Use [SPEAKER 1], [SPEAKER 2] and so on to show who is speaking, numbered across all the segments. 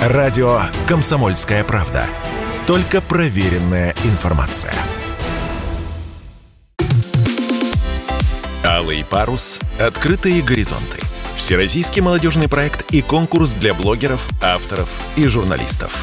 [SPEAKER 1] Радио «Комсомольская правда». Только проверенная информация. Алый парус. Открытые горизонты. Всероссийский молодежный проект и конкурс для блогеров, авторов и журналистов.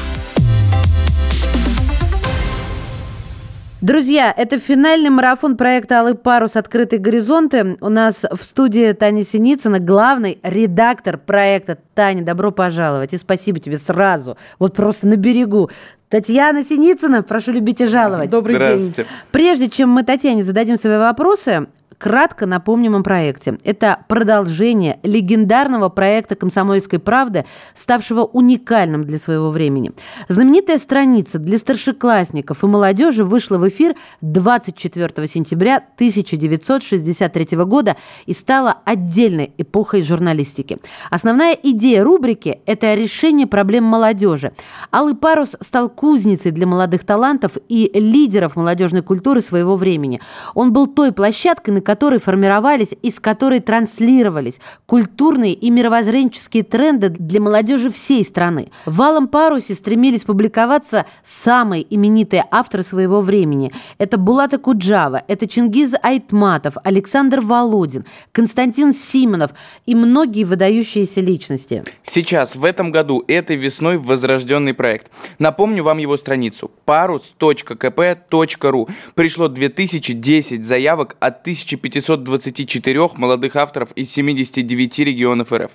[SPEAKER 2] Друзья, это финальный марафон проекта «Алый парус. Открытые горизонты». У нас в студии Таня Синицына, главный редактор проекта. Таня, добро пожаловать. И спасибо тебе сразу. Вот просто на берегу. Татьяна Синицына, прошу любить и жаловать.
[SPEAKER 3] Добрый день.
[SPEAKER 2] Прежде чем мы Татьяне зададим свои вопросы, Кратко напомним о проекте. Это продолжение легендарного проекта «Комсомольской правды», ставшего уникальным для своего времени. Знаменитая страница для старшеклассников и молодежи вышла в эфир 24 сентября 1963 года и стала отдельной эпохой журналистики. Основная идея рубрики – это решение проблем молодежи. Алый парус стал кузницей для молодых талантов и лидеров молодежной культуры своего времени. Он был той площадкой, на которой формировались и с которой транслировались культурные и мировоззренческие тренды для молодежи всей страны. В «Алом парусе» стремились публиковаться самые именитые авторы своего времени. Это Булата Куджава, это Чингиз Айтматов, Александр Володин, Константин Симонов и многие выдающиеся личности.
[SPEAKER 3] Сейчас, в этом году, этой весной возрожденный проект. Напомню вам его страницу parus.kp.ru. Пришло 2010 заявок от 1500 524 молодых авторов из 79 регионов РФ.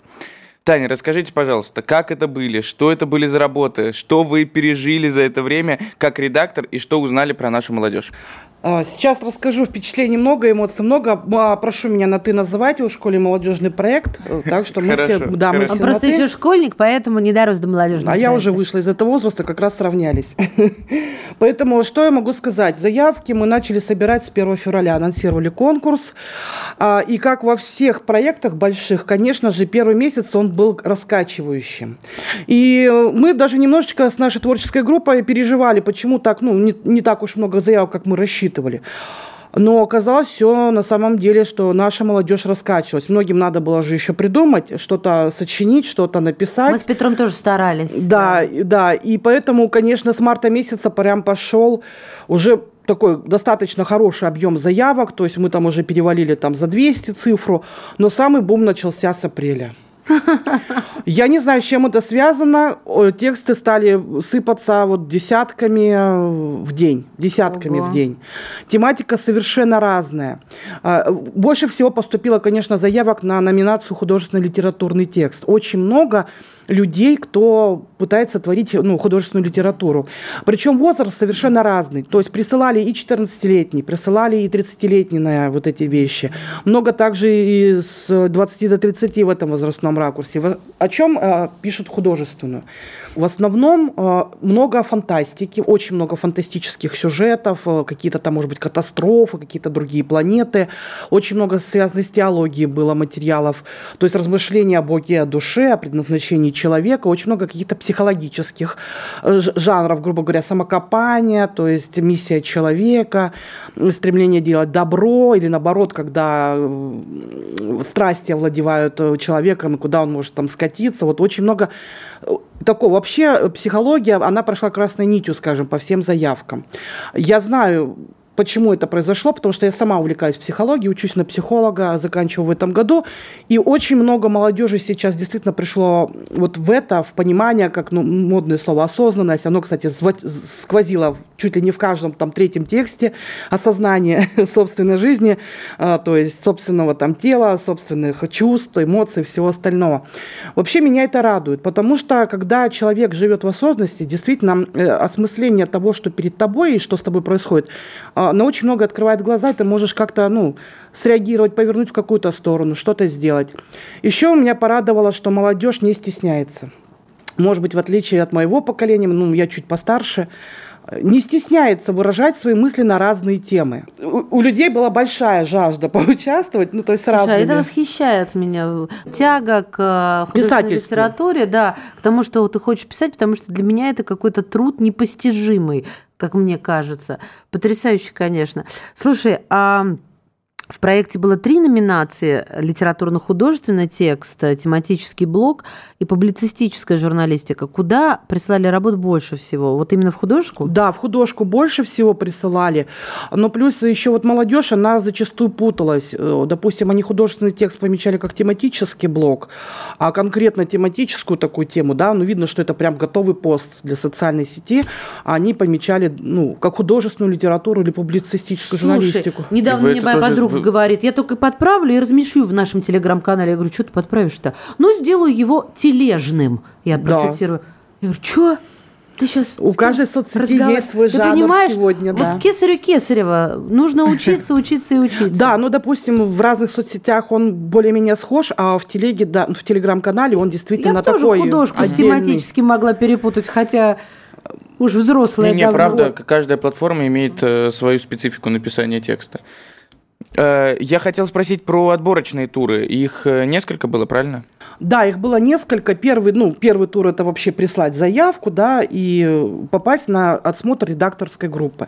[SPEAKER 3] Таня, расскажите, пожалуйста, как это были, что это были за работы, что вы пережили за это время как редактор и что узнали про нашу молодежь?
[SPEAKER 4] А, сейчас расскажу, впечатлений много, эмоций много. А, прошу меня на «ты» называть, у школе молодежный проект, э, так что мы все...
[SPEAKER 2] Да, мы все Он просто еще школьник, поэтому не дорос до молодежного
[SPEAKER 4] А я уже вышла из этого возраста, как раз сравнялись. Поэтому что я могу сказать? Заявки мы начали собирать с 1 февраля, анонсировали конкурс. А, и как во всех проектах больших, конечно же, первый месяц он был раскачивающим. И мы даже немножечко с нашей творческой группой переживали, почему так, ну, не, не так уж много заявок, как мы рассчитывали. Но оказалось все на самом деле, что наша молодежь раскачивалась. Многим надо было же еще придумать, что-то сочинить, что-то написать.
[SPEAKER 2] Мы с Петром тоже старались.
[SPEAKER 4] Да, да, да. И поэтому, конечно, с марта месяца прям пошел уже такой достаточно хороший объем заявок, то есть мы там уже перевалили там за 200 цифру, но самый бум начался с апреля. Я не знаю, с чем это связано. Тексты стали сыпаться вот десятками э, в день. Десятками Ого. в день. Тематика совершенно разная. А, больше всего поступило, конечно, заявок на номинацию художественный литературный текст. Очень много людей, кто пытается творить ну, художественную литературу. Причем возраст совершенно разный. То есть присылали и 14-летние, присылали и 30-летние на вот эти вещи. Много также и с 20 до 30 в этом возрастном ракурсе. О чем э, пишут художественную? В основном э, много фантастики, очень много фантастических сюжетов, э, какие-то там, может быть, катастрофы, какие-то другие планеты. Очень много связано с теологией было материалов. То есть размышления о Боге, о душе, о предназначении человека. Очень много каких-то психологических э, жанров, грубо говоря, самокопания, то есть миссия человека, стремление делать добро или наоборот, когда страсти овладевают человеком, и куда он может там скатиться. Вот очень много такого. Вообще психология, она прошла красной нитью, скажем, по всем заявкам. Я знаю Почему это произошло? Потому что я сама увлекаюсь психологией, учусь на психолога, заканчиваю в этом году. И очень много молодежи сейчас действительно пришло вот в это, в понимание, как ну, модное слово осознанность. Оно, кстати, сквозило чуть ли не в каждом там третьем тексте осознание собственной жизни, а, то есть собственного там тела, собственных чувств, эмоций, всего остального. Вообще меня это радует, потому что когда человек живет в осознанности, действительно э, осмысление того, что перед тобой и что с тобой происходит, на очень много открывает глаза, ты можешь как-то, ну, среагировать, повернуть в какую-то сторону, что-то сделать. Еще меня порадовало, что молодежь не стесняется. Может быть, в отличие от моего поколения, ну, я чуть постарше, не стесняется выражать свои мысли на разные темы. У, у людей была большая жажда поучаствовать, ну то есть Слушай, разными.
[SPEAKER 2] это восхищает меня. Тяга к э, художественной литературе, да, к тому, что ты хочешь писать, потому что для меня это какой-то труд непостижимый, как мне кажется. Потрясающе, конечно. Слушай, а В проекте было три номинации – литературно-художественный текст, тематический блок и публицистическая журналистика. Куда присылали работ больше всего? Вот именно в художку?
[SPEAKER 4] Да, в художку больше всего присылали. Но плюс еще вот молодежь, она зачастую путалась. Э, допустим, они художественный текст помечали как тематический блок, а конкретно тематическую такую тему, да, ну видно, что это прям готовый пост для социальной сети, они помечали, ну, как художественную литературу или публицистическую
[SPEAKER 2] Слушай,
[SPEAKER 4] журналистику.
[SPEAKER 2] недавно мне моя подруга говорит, я только подправлю и размещу в нашем телеграм-канале. Я говорю, что ты подправишь-то? Ну, сделаю его тележным. Я процитирую. Да. Я говорю, что?
[SPEAKER 4] Ты сейчас У каждой соцсети есть свой Ты жанр понимаешь, сегодня,
[SPEAKER 2] да. Вот кесарю Кесарева. Нужно учиться, учиться и учиться.
[SPEAKER 4] Да, ну, допустим, в разных соцсетях он более-менее схож, а в телеге, да, в телеграм-канале он действительно
[SPEAKER 2] Я
[SPEAKER 4] такой
[SPEAKER 2] тоже художку тематически могла перепутать, хотя уж взрослая
[SPEAKER 3] Не, не, правда, каждая платформа имеет э, свою специфику написания текста. Э, я хотел спросить про отборочные туры. Их э, несколько было, правильно?
[SPEAKER 4] Да, их было несколько. Первый, ну, первый тур это вообще прислать заявку, да, и попасть на отсмотр редакторской группы.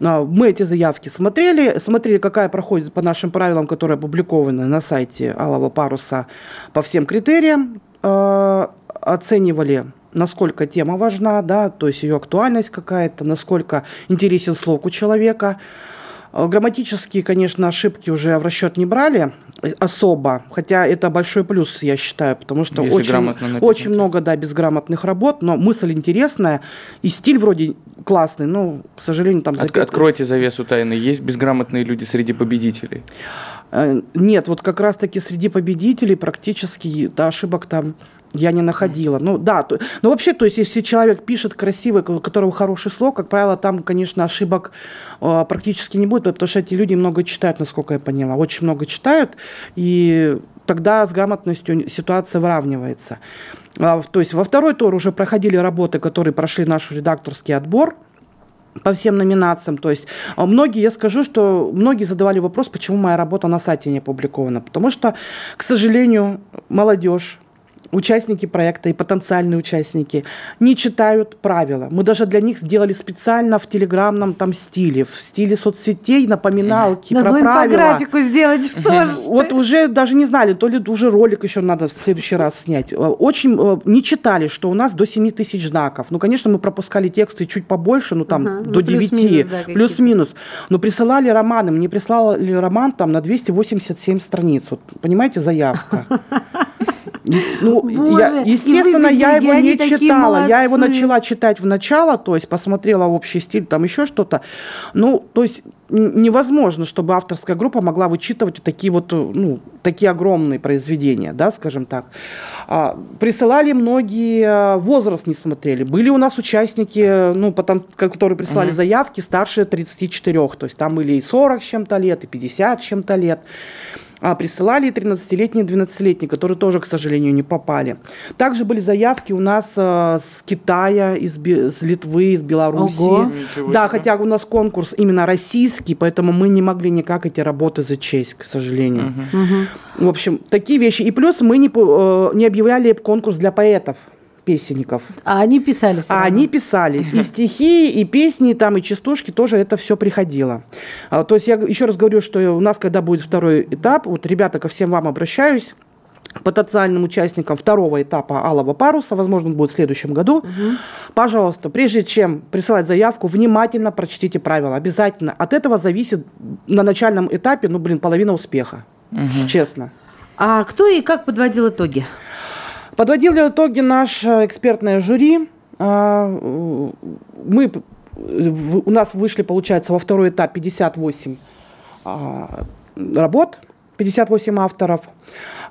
[SPEAKER 4] А, мы эти заявки смотрели, смотрели, какая проходит по нашим правилам, которые опубликованы на сайте Алого Паруса по всем критериям, э, оценивали насколько тема важна, да, то есть ее актуальность какая-то, насколько интересен слог у человека, грамматические, конечно, ошибки уже в расчет не брали э, особо, хотя это большой плюс, я считаю, потому что Если очень, очень много, да, безграмотных работ, но мысль интересная, и стиль вроде классный, но, к сожалению, там...
[SPEAKER 3] От, откройте завесу тайны, есть безграмотные люди среди победителей?
[SPEAKER 4] Э, нет, вот как раз-таки среди победителей практически да, ошибок там я не находила. Ну да, то, ну вообще, то есть если человек пишет красивый, у которого хороший слог, как правило, там, конечно, ошибок э, практически не будет, потому что эти люди много читают, насколько я поняла, очень много читают, и тогда с грамотностью ситуация выравнивается. А, то есть во второй тур уже проходили работы, которые прошли наш редакторский отбор, по всем номинациям. То есть а, многие, я скажу, что многие задавали вопрос, почему моя работа на сайте не опубликована. Потому что, к сожалению, молодежь участники проекта и потенциальные участники не читают правила. Мы даже для них сделали специально в телеграмном там стиле, в стиле соцсетей напоминалки
[SPEAKER 2] надо
[SPEAKER 4] про правила.
[SPEAKER 2] графику сделать, что же
[SPEAKER 4] Вот уже даже не знали, то ли уже ролик еще надо в следующий раз снять. Э, очень э, не читали, что у нас до 7 тысяч знаков. Ну, конечно, мы пропускали тексты чуть побольше, ну там ага, до ну, 9, плюс-минус, да, плюс-минус. Но присылали романы. Мне прислали роман там на 287 страниц. Вот, понимаете, заявка. Ну, Боже, я, естественно, я его не читала. Я его начала читать в начало, то есть посмотрела общий стиль, там еще что-то. Ну, то есть невозможно, чтобы авторская группа могла вычитывать такие вот, ну, такие огромные произведения, да, скажем так. А, присылали многие, а, возраст не смотрели. Были у нас участники, ну, потом, которые присылали uh-huh. заявки старше 34, то есть там были и 40 с чем-то лет, и 50 с чем-то лет а присылали 13-летние, 12-летние, которые тоже, к сожалению, не попали. Также были заявки у нас э, с Китая, из, из Литвы, из Беларуси. Ого. Да, хотя у нас конкурс именно российский, поэтому мы не могли никак эти работы зачесть, к сожалению. Угу. В общем, такие вещи. И плюс мы не, э, не объявляли конкурс для поэтов песенников.
[SPEAKER 2] А они писали все
[SPEAKER 4] А равно. они писали. И стихи, и песни, там, и частушки тоже это все приходило. А, то есть я еще раз говорю, что у нас, когда будет второй этап, вот, ребята, ко всем вам обращаюсь, потенциальным участникам второго этапа алого паруса, возможно, он будет в следующем году. Угу. Пожалуйста, прежде чем присылать заявку, внимательно прочтите правила. Обязательно. От этого зависит на начальном этапе, ну, блин, половина успеха. Угу. Честно.
[SPEAKER 2] А кто и как подводил итоги?
[SPEAKER 4] Подводили итоги наше экспертное жюри. А, мы, у нас вышли, получается, во второй этап 58 а, работ, 58 авторов.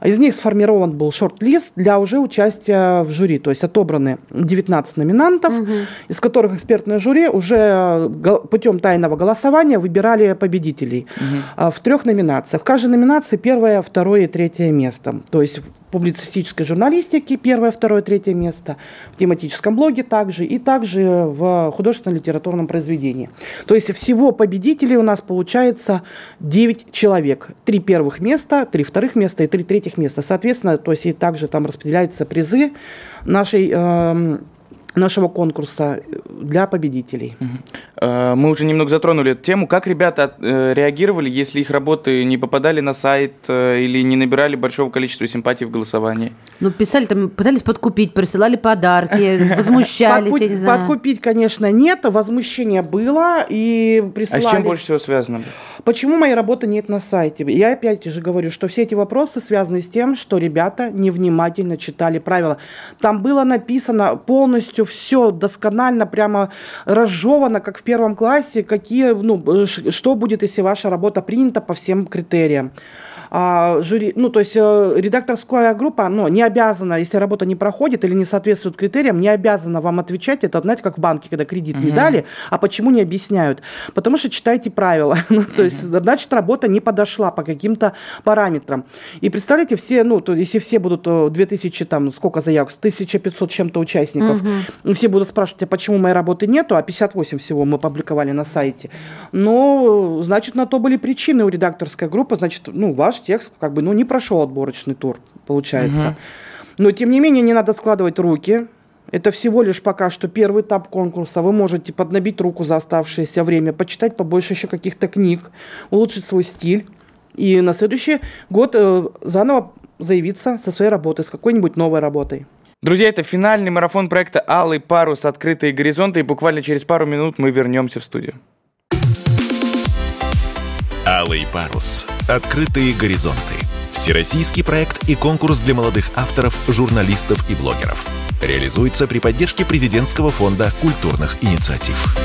[SPEAKER 4] Из них сформирован был шорт-лист для уже участия в жюри. То есть отобраны 19 номинантов, угу. из которых экспертное жюри уже путем тайного голосования выбирали победителей угу. в трех номинациях. В каждой номинации первое, второе и третье место. То есть публицистической журналистике первое, второе, третье место, в тематическом блоге также, и также в художественном литературном произведении. То есть всего победителей у нас получается 9 человек. Три первых места, три вторых места и три третьих места. Соответственно, то есть и также там распределяются призы нашей э, нашего конкурса для победителей.
[SPEAKER 3] Э, мы уже немного затронули эту тему. Как ребята э, реагировали, если их работы не попадали на сайт э, или не набирали большого количества симпатий в голосовании?
[SPEAKER 2] Ну, писали там, пытались подкупить, присылали подарки, возмущались, я не знаю.
[SPEAKER 4] Подкупить, конечно, нет, возмущение было, и присылали...
[SPEAKER 3] А с чем больше всего связано?
[SPEAKER 4] Почему моей работы нет на сайте? Я опять же говорю, что все эти вопросы связаны с тем, что ребята невнимательно читали правила. Там было написано полностью все досконально, прямо разжевано, как в первом классе, какие, ну, что будет, если ваша работа принята по всем критериям а, жюри, ну, то есть э, редакторская группа, ну, не обязана, если работа не проходит или не соответствует критериям, не обязана вам отвечать. Это, знаете, как в банке, когда кредит угу. не дали, а почему не объясняют? Потому что читайте правила. ну, то есть, значит, работа не подошла по каким-то параметрам. И представляете, все, ну, то, если все будут 2000, э, там, сколько заявок, 1500 чем-то участников, угу. все будут спрашивать, а почему моей работы нету, а 58 всего мы публиковали на сайте. Но, значит, на то были причины у редакторской группы, значит, ну, ваш текст как бы, ну, не прошел отборочный тур, получается. Угу. Но, тем не менее, не надо складывать руки. Это всего лишь пока что первый этап конкурса. Вы можете поднабить руку за оставшееся время, почитать побольше еще каких-то книг, улучшить свой стиль. И на следующий год э, заново заявиться со своей работой, с какой-нибудь новой работой.
[SPEAKER 3] Друзья, это финальный марафон проекта «Алый парус. Открытые горизонты». И буквально через пару минут мы вернемся в студию.
[SPEAKER 1] Алый парус. Открытые горизонты. Всероссийский проект и конкурс для молодых авторов, журналистов и блогеров. Реализуется при поддержке президентского фонда культурных инициатив.